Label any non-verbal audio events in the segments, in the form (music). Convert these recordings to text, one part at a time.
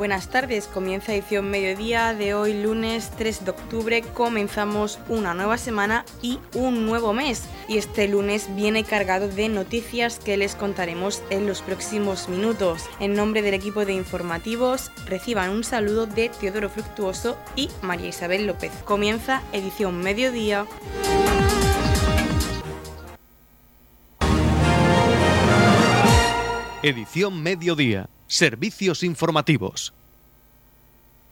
Buenas tardes, comienza edición mediodía de hoy lunes 3 de octubre, comenzamos una nueva semana y un nuevo mes y este lunes viene cargado de noticias que les contaremos en los próximos minutos. En nombre del equipo de informativos reciban un saludo de Teodoro Fructuoso y María Isabel López. Comienza edición mediodía. Edición mediodía Servicios informativos.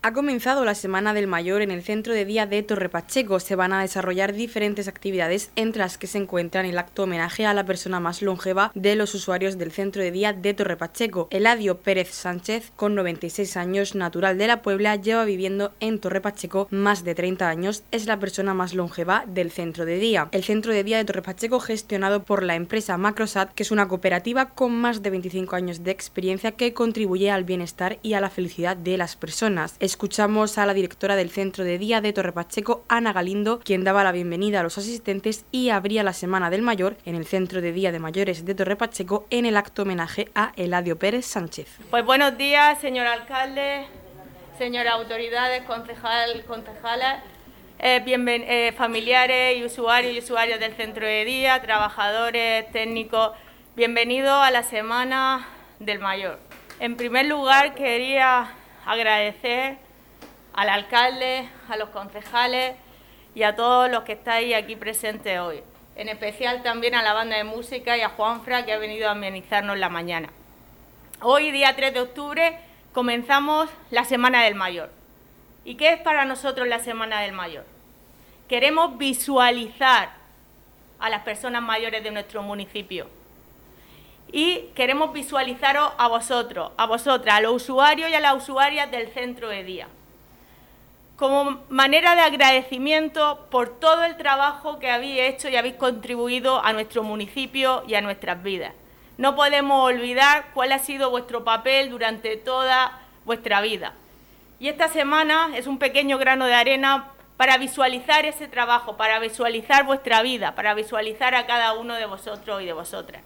Ha comenzado la Semana del Mayor en el Centro de Día de Torre Pacheco. Se van a desarrollar diferentes actividades, entre las que se encuentran el acto homenaje a la persona más longeva de los usuarios del Centro de Día de Torre Pacheco. Eladio Pérez Sánchez, con 96 años, natural de la Puebla, lleva viviendo en Torre Pacheco más de 30 años. Es la persona más longeva del Centro de Día. El Centro de Día de Torre Pacheco, gestionado por la empresa Macrosat, que es una cooperativa con más de 25 años de experiencia que contribuye al bienestar y a la felicidad de las personas. Escuchamos a la directora del Centro de Día de Torre Pacheco, Ana Galindo, quien daba la bienvenida a los asistentes y abría la Semana del Mayor en el Centro de Día de Mayores de Torre Pacheco en el acto homenaje a Eladio Pérez Sánchez. Pues buenos días, señor alcalde, señoras autoridades, concejal, concejalas. Eh, eh, familiares y usuarios y usuarias del centro de día, trabajadores, técnicos, bienvenidos a la Semana del Mayor. En primer lugar, quería agradecer al alcalde, a los concejales y a todos los que estáis aquí presentes hoy. En especial también a la banda de música y a Juanfra que ha venido a amenizarnos la mañana. Hoy, día 3 de octubre, comenzamos la Semana del Mayor. ¿Y qué es para nosotros la Semana del Mayor? Queremos visualizar a las personas mayores de nuestro municipio y queremos visualizaros a vosotros, a vosotras, a los usuarios y a las usuarias del centro de día, como manera de agradecimiento por todo el trabajo que habéis hecho y habéis contribuido a nuestro municipio y a nuestras vidas. No podemos olvidar cuál ha sido vuestro papel durante toda vuestra vida. Y esta semana es un pequeño grano de arena para visualizar ese trabajo, para visualizar vuestra vida, para visualizar a cada uno de vosotros y de vosotras.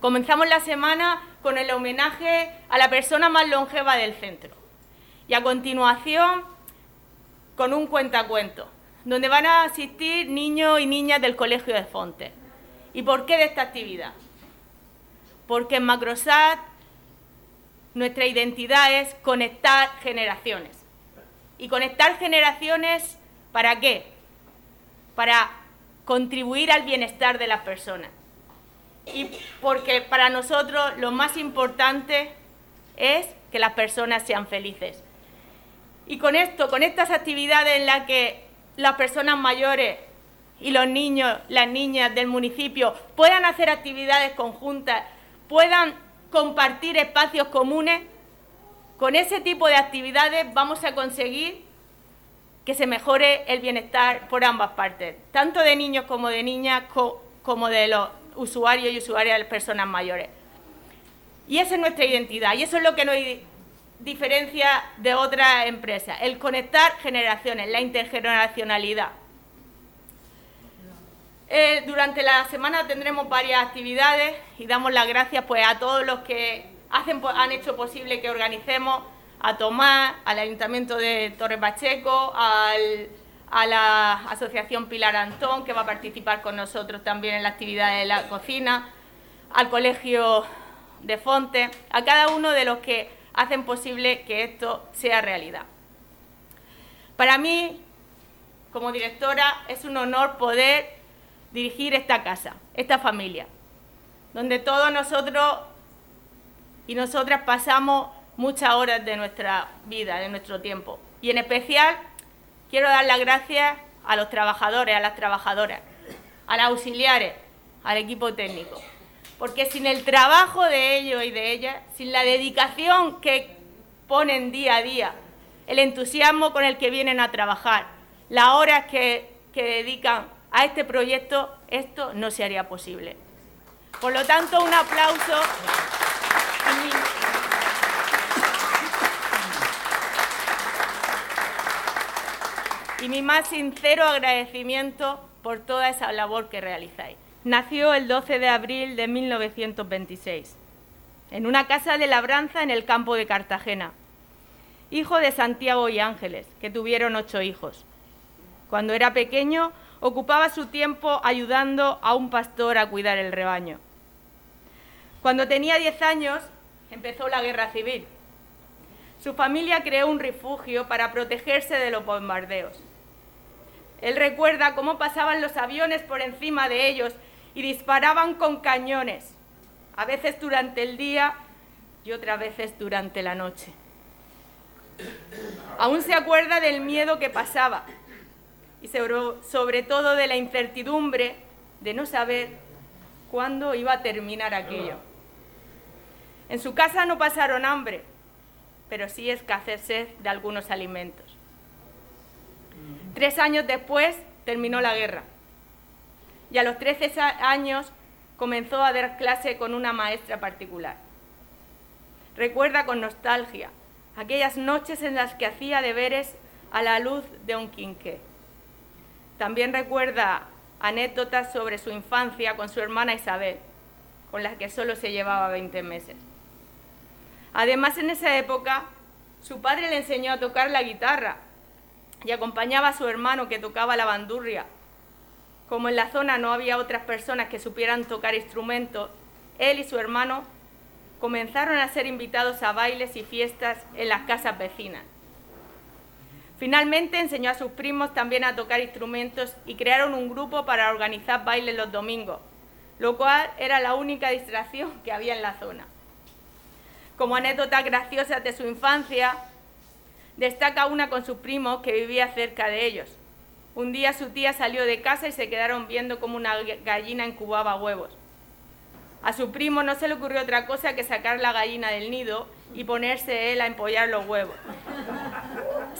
Comenzamos la semana con el homenaje a la persona más longeva del centro. Y a continuación, con un cuentacuento, donde van a asistir niños y niñas del Colegio de Fonte. ¿Y por qué de esta actividad? Porque en Macrosat nuestra identidad es conectar generaciones. ¿Y conectar generaciones para qué? Para contribuir al bienestar de las personas y porque para nosotros lo más importante es que las personas sean felices. Y con esto, con estas actividades en las que las personas mayores y los niños, las niñas del municipio puedan hacer actividades conjuntas, puedan compartir espacios comunes, con ese tipo de actividades vamos a conseguir que se mejore el bienestar por ambas partes, tanto de niños como de niñas, como de los usuarios y usuarias de personas mayores. Y esa es nuestra identidad y eso es lo que nos diferencia de otras empresas, el conectar generaciones, la intergeneracionalidad. Eh, durante la semana tendremos varias actividades y damos las gracias pues, a todos los que hacen, han hecho posible que organicemos, a Tomás, al Ayuntamiento de Torre Pacheco, al a la Asociación Pilar Antón, que va a participar con nosotros también en la actividad de la cocina, al Colegio de Fonte, a cada uno de los que hacen posible que esto sea realidad. Para mí, como directora, es un honor poder dirigir esta casa, esta familia, donde todos nosotros y nosotras pasamos muchas horas de nuestra vida, de nuestro tiempo, y en especial Quiero dar las gracias a los trabajadores, a las trabajadoras, a los auxiliares, al equipo técnico. Porque sin el trabajo de ellos y de ellas, sin la dedicación que ponen día a día, el entusiasmo con el que vienen a trabajar, las horas que, que dedican a este proyecto, esto no se haría posible. Por lo tanto, un aplauso. Y mi más sincero agradecimiento por toda esa labor que realizáis. Nació el 12 de abril de 1926, en una casa de labranza en el campo de Cartagena, hijo de Santiago y Ángeles, que tuvieron ocho hijos. Cuando era pequeño, ocupaba su tiempo ayudando a un pastor a cuidar el rebaño. Cuando tenía diez años, empezó la guerra civil. Su familia creó un refugio para protegerse de los bombardeos. Él recuerda cómo pasaban los aviones por encima de ellos y disparaban con cañones, a veces durante el día y otras veces durante la noche. Aún se acuerda del miedo que pasaba y sobre, todo de la incertidumbre de no saber cuándo iba a terminar aquello. En su casa no pasaron hambre, pero sí escasez de algunos alimentos. Tres años después terminó la guerra y a los 13 años comenzó a dar clase con una maestra particular. Recuerda con nostalgia aquellas noches en las que hacía deberes a la luz de un quinqué. También recuerda anécdotas sobre su infancia con su hermana Isabel, con la que solo se llevaba 20 meses. Además, en esa época, su padre le enseñó a tocar la guitarra y acompañaba a su hermano que tocaba la bandurria. Como en la zona no había otras personas que supieran tocar instrumentos, él y su hermano comenzaron a ser invitados a bailes y fiestas en las casas vecinas. Finalmente enseñó a sus primos también a tocar instrumentos y crearon un grupo para organizar bailes los domingos, lo cual era la única distracción que había en la zona. Como anécdota graciosa de su infancia, destaca una con su primo que vivía cerca de ellos. Un día su tía salió de casa y se quedaron viendo cómo una gallina incubaba huevos. A su primo no se le ocurrió otra cosa que sacar la gallina del nido y ponerse él a empollar los huevos.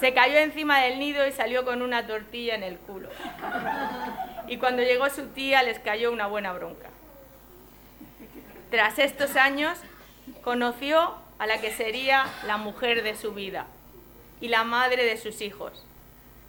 Se cayó encima del nido y salió con una tortilla en el culo. Y cuando llegó su tía les cayó una buena bronca. Tras estos años, conoció a la que sería la mujer de su vida y la madre de sus hijos.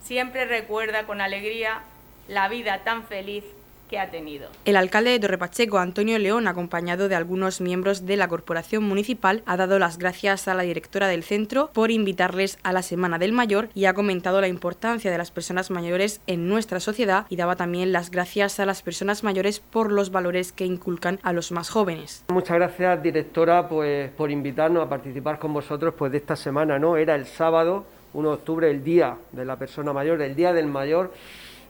Siempre recuerda con alegría la vida tan feliz que ha tenido. El alcalde de Torrepacheco, Antonio León, acompañado de algunos miembros de la corporación municipal, ha dado las gracias a la directora del centro por invitarles a la Semana del Mayor y ha comentado la importancia de las personas mayores en nuestra sociedad y daba también las gracias a las personas mayores por los valores que inculcan a los más jóvenes. Muchas gracias, directora, pues por invitarnos a participar con vosotros pues de esta semana, ¿no? Era el sábado 1 de octubre, el día de la persona mayor, el día del mayor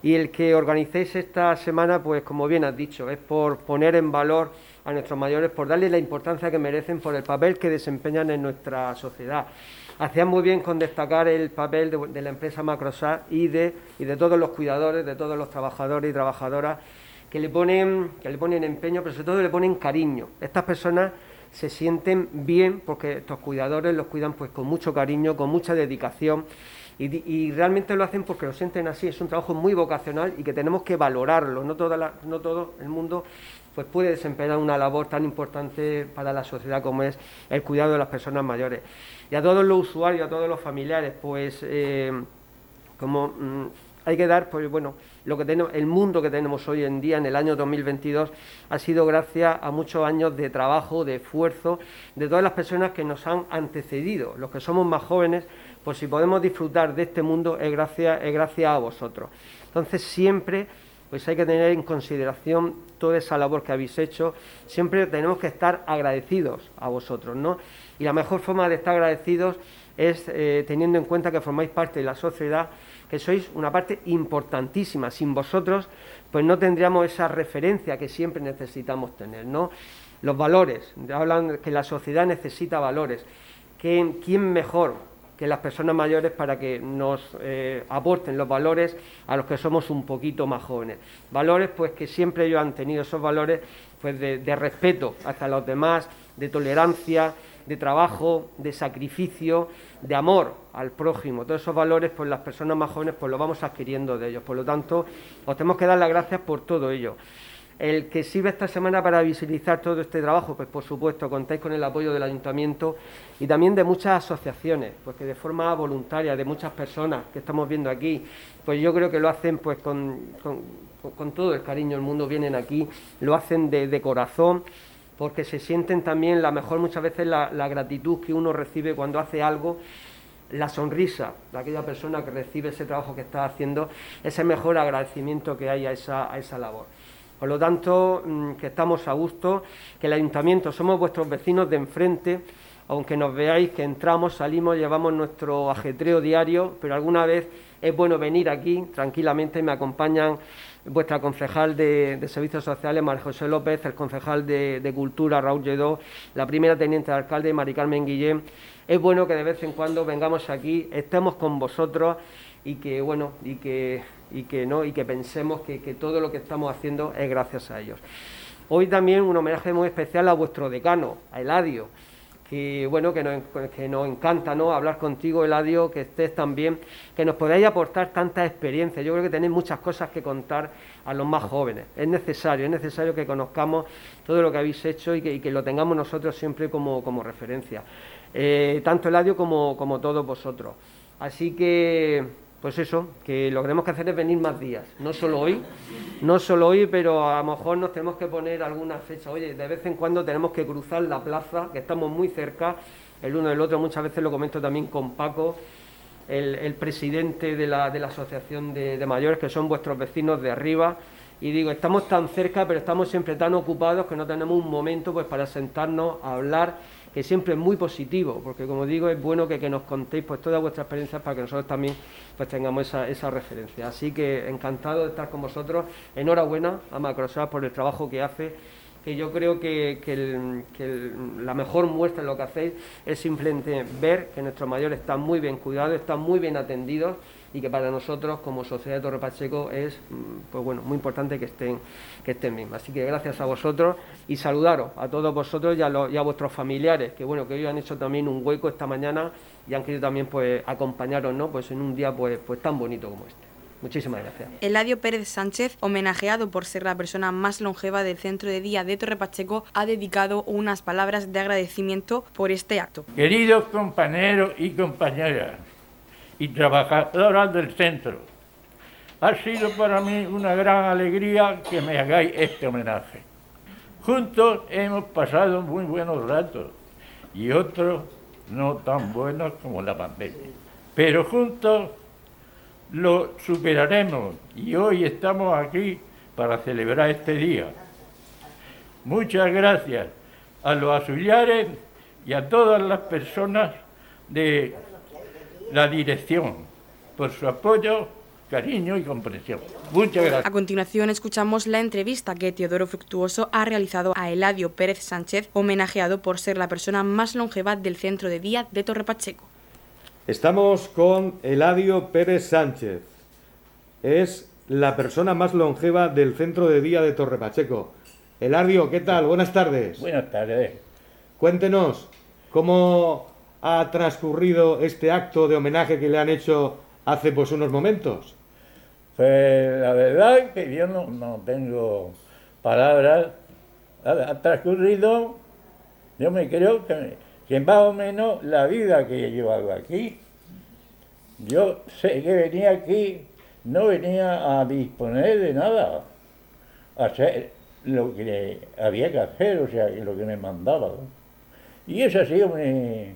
y el que organicéis esta semana, pues como bien has dicho, es por poner en valor a nuestros mayores, por darles la importancia que merecen por el papel que desempeñan en nuestra sociedad. Hacían muy bien con destacar el papel de, la empresa Macrosat y de, y de todos los cuidadores, de todos los trabajadores y trabajadoras que le ponen, que le ponen empeño, pero sobre todo le ponen cariño. Estas personas se sienten bien porque estos cuidadores los cuidan pues con mucho cariño, con mucha dedicación y, realmente lo hacen porque lo sienten así, es un trabajo muy vocacional y que tenemos que valorarlo, no, toda no todo el mundo pues puede desempeñar una labor tan importante para la sociedad como es el cuidado de las personas mayores. Y a todos los usuarios, a todos los familiares, pues eh, como mm, hay que dar, pues bueno, lo que tenemos, el mundo que tenemos hoy en día, en el año 2022, ha sido gracias a muchos años de trabajo, de esfuerzo, de todas las personas que nos han antecedido, los que somos más jóvenes, pues si podemos disfrutar de este mundo es gracias, es a vosotros. Entonces siempre pues hay que tener en consideración toda esa labor que habéis hecho, siempre tenemos que estar agradecidos a vosotros, ¿no? Y la mejor forma de estar agradecidos es eh, teniendo en cuenta que formáis parte de la sociedad, que sois una parte importantísima. Sin vosotros, pues no tendríamos esa referencia que siempre necesitamos tener, ¿no? Los valores, hablan que la sociedad necesita valores. ¿Quién mejor que las personas mayores para que nos eh, aporten los valores a los que somos un poquito más jóvenes. Valores pues que siempre ellos han tenido esos valores pues de, respeto hacia los demás, de tolerancia, de trabajo, de sacrificio, de amor al prójimo. Todos esos valores, pues las personas más jóvenes pues los vamos adquiriendo de ellos. Por lo tanto, os tenemos que dar las gracias por todo ello. El que sirve esta semana para visibilizar todo este trabajo, pues por supuesto contáis con el apoyo del ayuntamiento y también de muchas asociaciones, pues que de forma voluntaria, de muchas personas que estamos viendo aquí, pues yo creo que lo hacen pues con, todo el cariño del mundo, vienen aquí, lo hacen de, corazón, porque se sienten también la mejor muchas veces la, la gratitud que uno recibe cuando hace algo la sonrisa de aquella persona que recibe ese trabajo que está haciendo, ese mejor agradecimiento que hay a esa, a esa labor. Por lo tanto, mm, que estamos a gusto, que el ayuntamiento somos vuestros vecinos de enfrente, aunque nos veáis que entramos, salimos, llevamos nuestro ajetreo diario, pero alguna vez es bueno venir aquí tranquilamente, me acompañan vuestra concejal de, Servicios Sociales, María José López, el concejal de, Cultura, Raúl Lledó, la primera teniente de alcalde, Mari Carmen Guillén. Es bueno que de vez en cuando vengamos aquí, estemos con vosotros y que, bueno, y que, y que, ¿no? y que pensemos que, que todo lo que estamos haciendo es gracias a ellos. Hoy también un homenaje muy especial a vuestro decano, a Eladio que bueno, que nos, que nos encanta ¿no? hablar contigo, Eladio, que estés también, que nos podáis aportar tanta experiencia. Yo creo que tenéis muchas cosas que contar a los más jóvenes. Es necesario, es necesario que conozcamos todo lo que habéis hecho y que, lo tengamos nosotros siempre como, como referencia. Eh, tanto Eladio como, como todos vosotros. Así que pues eso, que lo que tenemos que hacer es venir más días, no solo hoy, no solo hoy, pero a lo mejor nos tenemos que poner alguna fecha. Oye, de vez en cuando tenemos que cruzar la plaza, que estamos muy cerca el uno del otro, muchas veces lo comento también con Paco, el, presidente de la, Asociación de, de Mayores, que son vuestros vecinos de arriba, y digo, estamos tan cerca, pero estamos siempre tan ocupados que no tenemos un momento pues para sentarnos a hablar que siempre es muy positivo, porque como digo, es bueno que, nos contéis pues todas vuestras experiencias para que nosotros también pues tengamos esa, esa referencia. Así que encantado de estar con vosotros. Enhorabuena a Microsoft por el trabajo que hace que yo creo que, que, la mejor muestra de lo que hacéis es simplemente ver que nuestros mayores están muy bien cuidados, están muy bien atendidos y que para nosotros como sociedad de Torre Pacheco es mm, pues bueno, muy importante que estén, que estén bien. Así que gracias a vosotros y saludaros a todos vosotros y a, y a vuestros familiares, que bueno, que hoy han hecho también un hueco esta mañana y han querido también pues acompañaros ¿no? pues en un día pues, pues tan bonito como este. Muchísimas gracias. Eladio Pérez Sánchez, homenajeado por ser la persona más longeva del centro de día de Torre Pacheco, ha dedicado unas palabras de agradecimiento por este acto. Queridos compañeros y compañeras, y trabajadoras del centro. Ha sido para mí una gran alegría que me hagáis este homenaje. Juntos hemos pasado muy buenos ratos y otros no tan buenos como la pandemia. Pero juntos lo superaremos y hoy estamos aquí para celebrar este día. Muchas gracias a los auxiliares y a todas las personas de la dirección por su apoyo, cariño y comprensión. Muchas gracias. A continuación escuchamos la entrevista que Teodoro Fructuoso ha realizado a Eladio Pérez Sánchez, homenajeado por ser la persona más longeva del centro de día de Torre Pacheco. Estamos con Eladio Pérez Sánchez. Es la persona más longeva del centro de día de Torre Pacheco. Eladio, ¿qué tal? Buenas tardes. Buenas tardes. Cuéntenos, ¿cómo ha transcurrido este acto de homenaje que le han hecho hace pues unos momentos? Pues la verdad es que yo no, tengo palabras. Ha, transcurrido, yo me creo que, que más o menos la vida que he llevado aquí. Yo sé que venía aquí, no venía a disponer de nada, a hacer lo que había que hacer, o sea, lo que me mandaba. Y eso ha sido mi,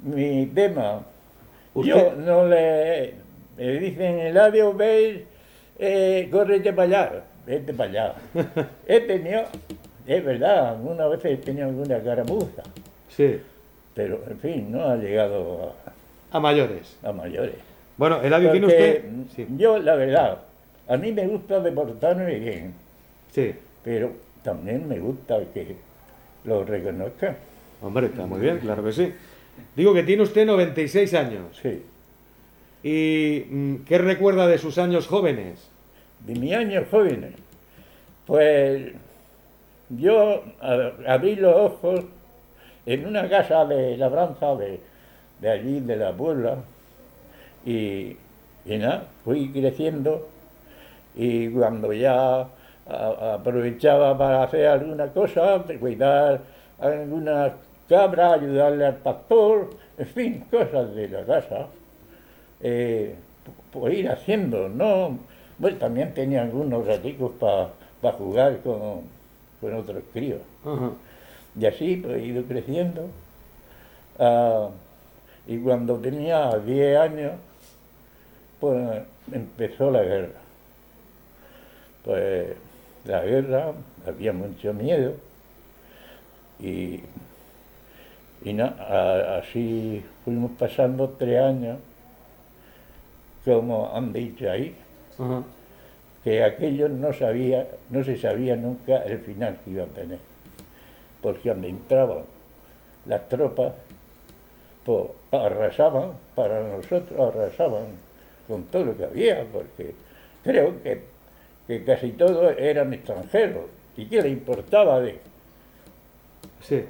mi tema. Yo no le, me dicen el labio, veis, eh, córrete para allá, vete para allá. (laughs) he tenido, es verdad, algunas veces he tenido alguna caramuza. Sí. Pero, en fin, no ha llegado a... A mayores. A mayores. Bueno, el labio tiene usted... Yo, la verdad, a mí me gusta deportarme bien. Sí. Pero también me gusta que lo reconozcan. Hombre, está muy bien, claro que sí. Digo que tiene usted 96 años. Sí. ¿Y mm, qué recuerda de sus años jóvenes? De mis años jóvenes. Pues yo abrí los ojos en una casa de labranza de, de allí, de la Puebla, y, y nada, fui creciendo y cuando ya aprovechaba para hacer alguna cosa, cuidar algunas cabra, ayudarle al pastor, en fin, cosas de la casa, eh, por ir haciendo, ¿no? Bueno, también tenía algunos raticos para jugar con, con, otros críos. Y así pues, he ido creciendo. Ah, Y cuando tenía 10 años, pues empezó la guerra. Pues la guerra, había mucho miedo y, y a- así fuimos pasando tres años, como han dicho ahí, que aquello no sabía, no se sabía nunca el final que iba a tener. Porque cuando entraban las tropas, pues arrasaban, para nosotros arrasaban con todo lo que había, porque creo que, que casi todos eran extranjeros. ¿Y qué le importaba de, Sí.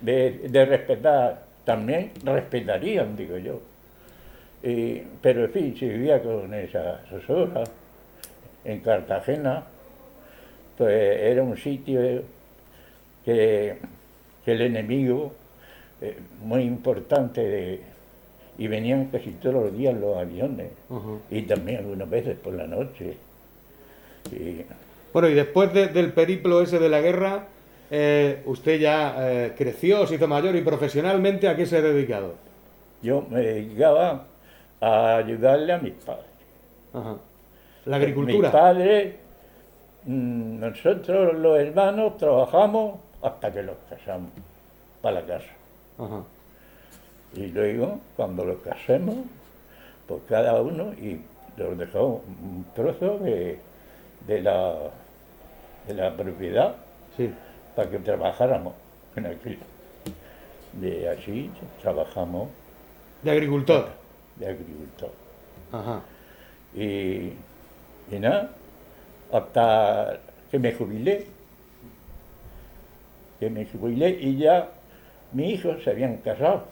De, de respetar? También respetarían, digo yo. Y- pero en fin, se vivía con esa zozobra. En Cartagena, pues era un sitio que, que el enemigo, eh, muy importante, de- y venían casi todos los días los aviones, y también algunas veces por la noche. Y, Bueno, y después de- del periplo ese de la guerra, eh, usted ya eh, creció, se hizo mayor y profesionalmente ¿a qué se ha dedicado? yo me dedicaba a ayudarle a mis padres. Ajá. La agricultura. Mis padres, mm, nosotros los hermanos trabajamos hasta que los casamos para la casa. Ajá. Y luego, cuando los casemos, pues cada uno y nos dejó un trozo de, de la, de la propiedad Sí. Para que trabajáramos en aquello. De así trabajamos De agricultor. de agricultor. Ajá. Y, y nada, hasta que me jubilé. Que me jubilé y ya mis hijos se habían casado.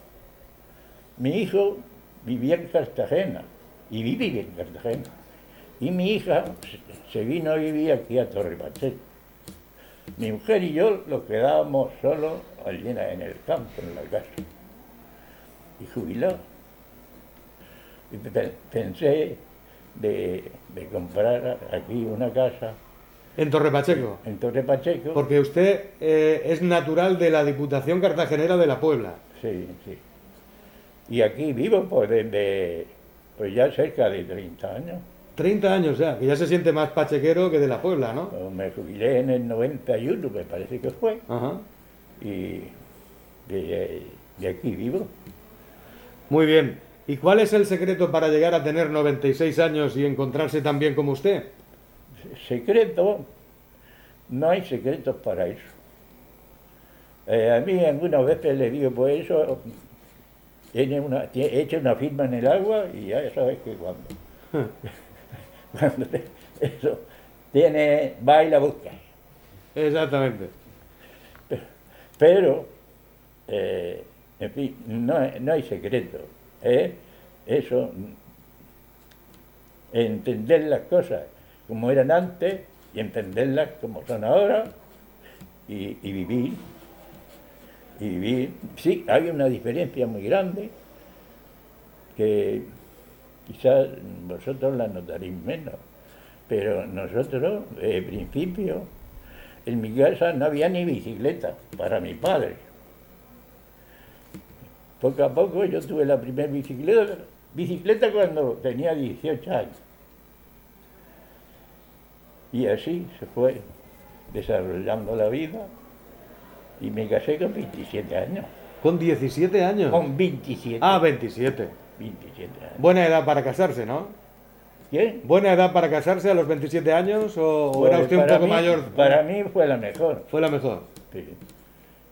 Mi hijo vivía en Cartagena y vive en Cartagena. Y mi hija se- se vino a vivir aquí a Torre Pacheco. Mi mujer y yo nos quedábamos solos allí en el campo, en la casa. Y jubilados. Y pe- pensé de, de comprar aquí una casa En Torre Pacheco. en Torre Pacheco. Porque usted eh, es natural de la Diputación Cartagenera de la Puebla. Sí, sí. Y aquí vivo pues desde pues ya cerca de 30 años. 30 años ya, que ya se siente más pachequero que de la Puebla, ¿no? Pues Me jubilé en el 91, me parece que fue, Ajá. y de, de aquí vivo. Muy bien. ¿Y cuál es el secreto para llegar a tener 96 años y encontrarse tan bien como usted? Secreto, no hay secretos para eso. Eh, a mí algunas veces le digo, pues eso, tiene una, tie- echa una firma en el agua y ya sabes que cuando, (laughs) cuando te- eso tiene, va y la busca. Exactamente. Pero, eh, en fin, no, hay- no hay secreto. ¿eh? Eso, entender las cosas como eran antes y entenderlas como son ahora y, y vivir. Y vivir. Sí, hay una diferencia muy grande que quizás vosotros la notaréis menos, pero nosotros, de principio, en mi casa no había ni bicicleta para mi padre. Poco a poco yo tuve la primera bicicleta, bicicleta cuando tenía 18 años. Y así se fue desarrollando la vida y me casé con 27 años. Con 17 años. Con 27. Ah, 27. 27 años. Buena edad para casarse, ¿no? ¿Buena edad para casarse a los 27 años o, o era Pues usted un poco mí- mayor? Para mí fue la mejor. Fue la mejor. Sí.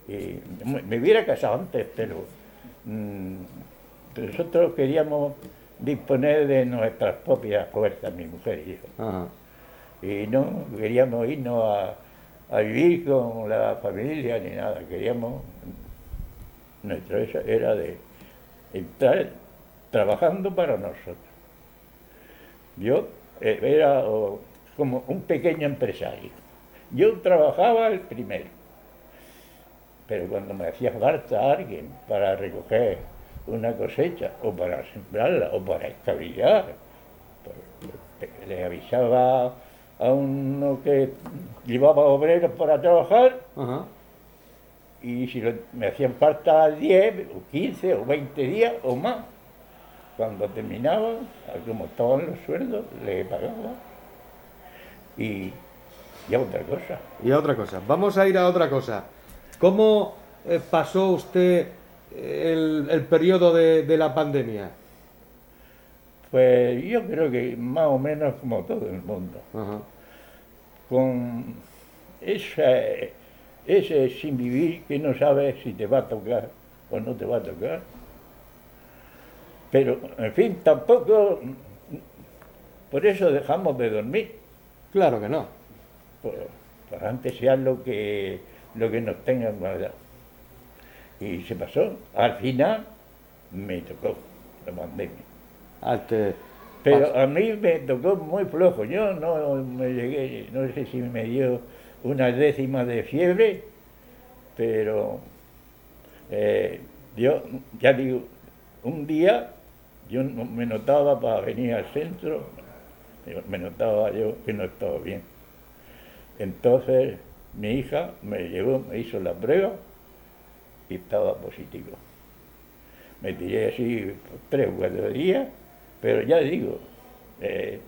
Y me hubiera casado antes, pero mm, nosotros queríamos disponer de nuestras propias fuerzas, mi mujer y yo. Ajá. Y no queríamos irnos a, a vivir con la familia ni nada, queríamos, nuestro eso era de estar trabajando para nosotros. Yo eh, era como un pequeño empresario. Yo trabajaba el primero, pero cuando me hacía falta alguien para recoger una cosecha o para sembrarla o para escabillar, pues, le avisaba a uno que llevaba obreros para trabajar y si me hacían falta 10 o 15 o 20 días o más, cuando terminaba, como estaban los sueldos, le pagaba. Y, y a otra cosa. Y a otra cosa. Vamos a ir a otra cosa. ¿Cómo eh, pasó usted el, el periodo de, de, la pandemia? Pues yo creo que más o menos como todo el mundo. Ajá. Con ese, ese sin vivir que no sabes si te va a tocar o no te va a tocar. Pero, en fin, tampoco por eso dejamos de dormir. Claro que no. Por, antes sea lo que, lo que nos tengan guardado. Y se pasó. Al final me tocó la pandemia. Arte. Pero a mí me tocó muy flojo. Yo no me llegué, no sé si me dio una décima de fiebre, pero eh, yo, ya digo, un día yo me notaba para venir al centro, me notaba yo que no estaba bien. Entonces mi hija me llevó, me hizo la prueba y estaba positivo. Me tiré así tres o cuatro días, pero ya digo... Eh,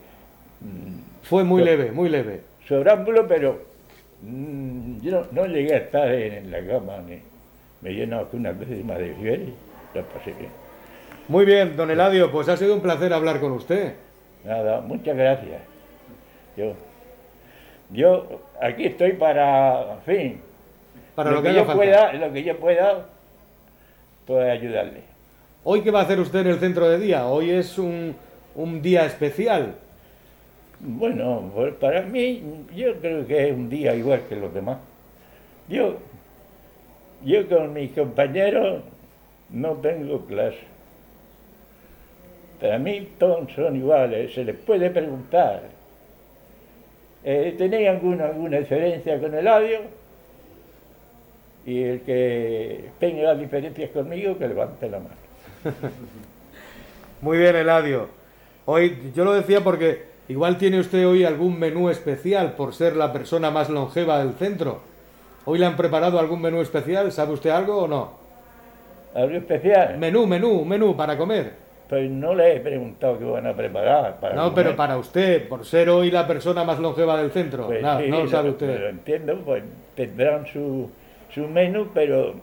Fue muy leve, muy leve. Sobrámbulo, pero mmm, yo no, no, llegué a estar en, en la cama, ni, me llenaba una décima de fiebre, la pasé bien. Muy bien, don Eladio, pues ha sido un placer hablar con usted. Nada, muchas gracias. Yo, yo aquí estoy para, en fin, para lo, lo que, yo falta. pueda, lo que yo pueda, pues ayudarle. ¿Hoy qué va a hacer usted en el centro de día? Hoy es un, un día especial. Bueno, pues para mí, yo creo que es un día igual que los demás. Yo, yo con mis compañeros no tengo clase. Para mí todos son iguales, se les puede preguntar. Eh, ¿Tenéis alguna, alguna diferencia con el audio? Y el que tenga diferencias conmigo, que levante la mano. (laughs) Muy bien, Eladio. Hoy, yo lo decía porque igual tiene usted hoy algún menú especial por ser la persona más longeva del centro. ¿Hoy le han preparado algún menú especial? ¿Sabe usted algo o no? ¿Algo especial? Menú, menú, menú para comer. Pues no le he preguntado qué van a preparar. Para no, pero para usted, por ser hoy la persona más longeva del centro. Pues no, sí, no lo sabe usted. Lo entiendo, pues tendrán su, su menú, pero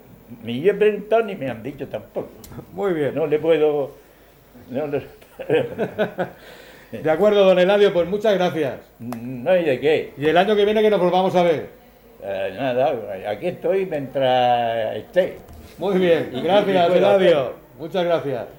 ni yo he preguntado ni me han dicho tampoco. Muy bien. No le puedo... No (laughs) De acuerdo, don Eladio, pues muchas gracias. no hay de qué. Y el año que viene que nos volvamos a ver. Eh, nada, aquí estoy mientras esté. Muy bien, gracias, Eladio. Muchas gracias.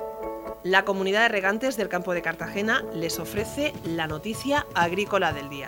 La comunidad de regantes del campo de Cartagena les ofrece la noticia agrícola del día.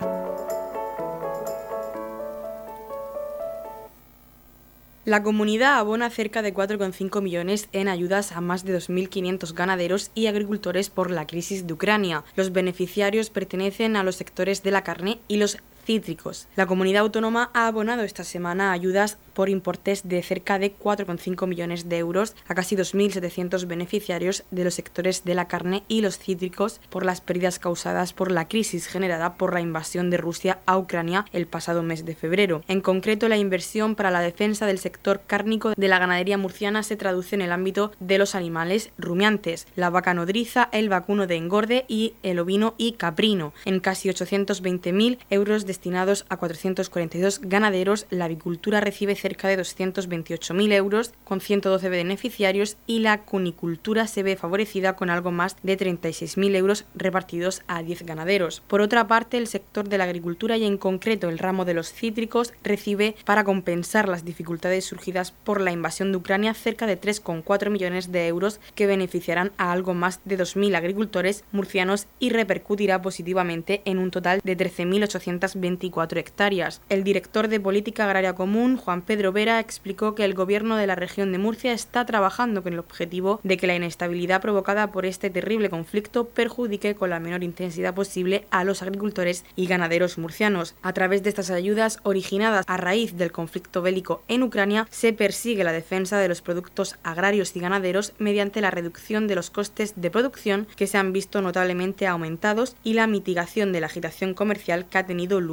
La comunidad abona cerca de 4,5 millones en ayudas a más de 2.500 ganaderos y agricultores por la crisis de Ucrania. Los beneficiarios pertenecen a los sectores de la carne y los cítricos. La comunidad autónoma ha abonado esta semana ayudas por importes de cerca de 4,5 millones de euros a casi 2.700 beneficiarios de los sectores de la carne y los cítricos por las pérdidas causadas por la crisis generada por la invasión de Rusia a Ucrania el pasado mes de febrero. En concreto, la inversión para la defensa del sector cárnico de la ganadería murciana se traduce en el ámbito de los animales rumiantes, la vaca nodriza, el vacuno de engorde y el ovino y caprino, en casi 820.000 euros destinados a 442 ganaderos, la avicultura recibe cerca de 228.000 euros, con 112 beneficiarios, y la cunicultura se ve favorecida con algo más de 36.000 euros repartidos a 10 ganaderos. Por otra parte, el sector de la agricultura y en concreto el ramo de los cítricos recibe, para compensar las dificultades surgidas por la invasión de Ucrania, cerca de 3,4 millones de euros que beneficiarán a algo más de 2.000 agricultores murcianos y repercutirá positivamente en un total de 13.800 24 hectáreas. El director de Política Agraria Común, Juan Pedro Vera, explicó que el gobierno de la región de Murcia está trabajando con el objetivo de que la inestabilidad provocada por este terrible conflicto perjudique con la menor intensidad posible a los agricultores y ganaderos murcianos. A través de estas ayudas originadas a raíz del conflicto bélico en Ucrania, se persigue la defensa de los productos agrarios y ganaderos mediante la reducción de los costes de producción que se han visto notablemente aumentados y la mitigación de la agitación comercial que ha tenido lugar,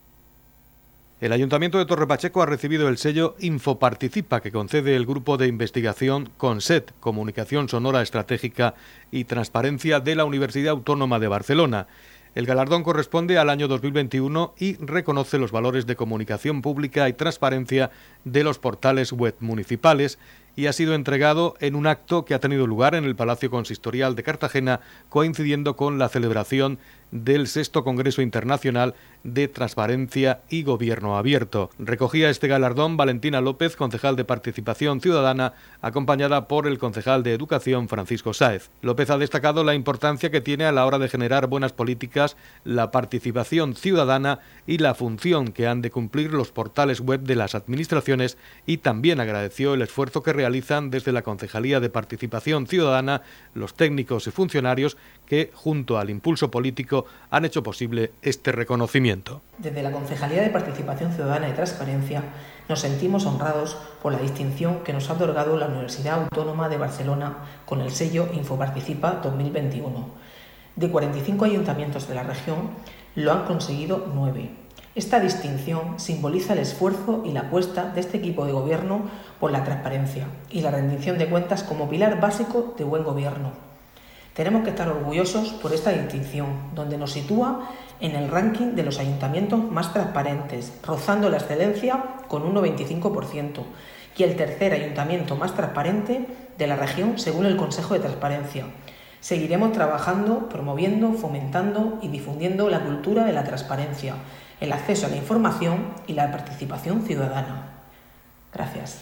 El Ayuntamiento de Torre Pacheco ha recibido el sello Infoparticipa que concede el grupo de investigación CONSET, Comunicación Sonora Estratégica y Transparencia de la Universidad Autónoma de Barcelona. El galardón corresponde al año 2021 y reconoce los valores de comunicación pública y transparencia de los portales web municipales y ha sido entregado en un acto que ha tenido lugar en el Palacio Consistorial de Cartagena, coincidiendo con la celebración del sexto Congreso Internacional de Transparencia y Gobierno Abierto. Recogía este galardón Valentina López, concejal de Participación Ciudadana, acompañada por el concejal de Educación Francisco Sáez. López ha destacado la importancia que tiene a la hora de generar buenas políticas la participación ciudadana y la función que han de cumplir los portales web de las administraciones y también agradeció el esfuerzo que realizan desde la Concejalía de Participación Ciudadana los técnicos y funcionarios que, junto al impulso político, han hecho posible este reconocimiento. Desde la Concejalía de Participación Ciudadana y Transparencia nos sentimos honrados por la distinción que nos ha otorgado la Universidad Autónoma de Barcelona con el sello Infoparticipa 2021. De 45 ayuntamientos de la región, lo han conseguido 9. Esta distinción simboliza el esfuerzo y la apuesta de este equipo de gobierno por la transparencia y la rendición de cuentas como pilar básico de buen gobierno. Tenemos que estar orgullosos por esta distinción, donde nos sitúa en el ranking de los ayuntamientos más transparentes, rozando la excelencia con un 95%, y el tercer ayuntamiento más transparente de la región según el Consejo de Transparencia. Seguiremos trabajando, promoviendo, fomentando y difundiendo la cultura de la transparencia, el acceso a la información y la participación ciudadana. Gracias.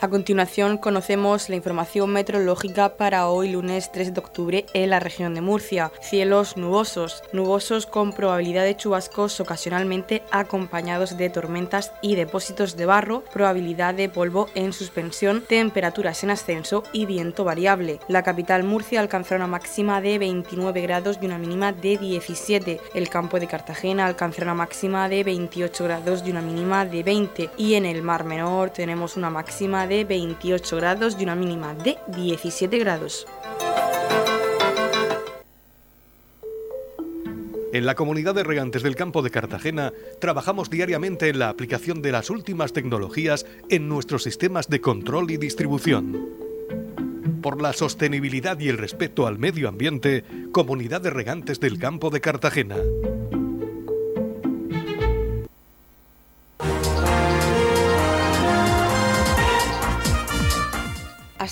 A continuación conocemos la información meteorológica para hoy lunes 3 de octubre en la región de Murcia. Cielos nubosos, nubosos con probabilidad de chubascos ocasionalmente acompañados de tormentas y depósitos de barro, probabilidad de polvo en suspensión, temperaturas en ascenso y viento variable. La capital Murcia alcanzará una máxima de 29 grados y una mínima de 17. El campo de Cartagena alcanzará una máxima de 28 grados y una mínima de 20. Y en el Mar Menor tenemos una máxima de 28 grados y una mínima de 17 grados. En la comunidad de regantes del campo de Cartagena trabajamos diariamente en la aplicación de las últimas tecnologías en nuestros sistemas de control y distribución. Por la sostenibilidad y el respeto al medio ambiente, Comunidad de Regantes del Campo de Cartagena.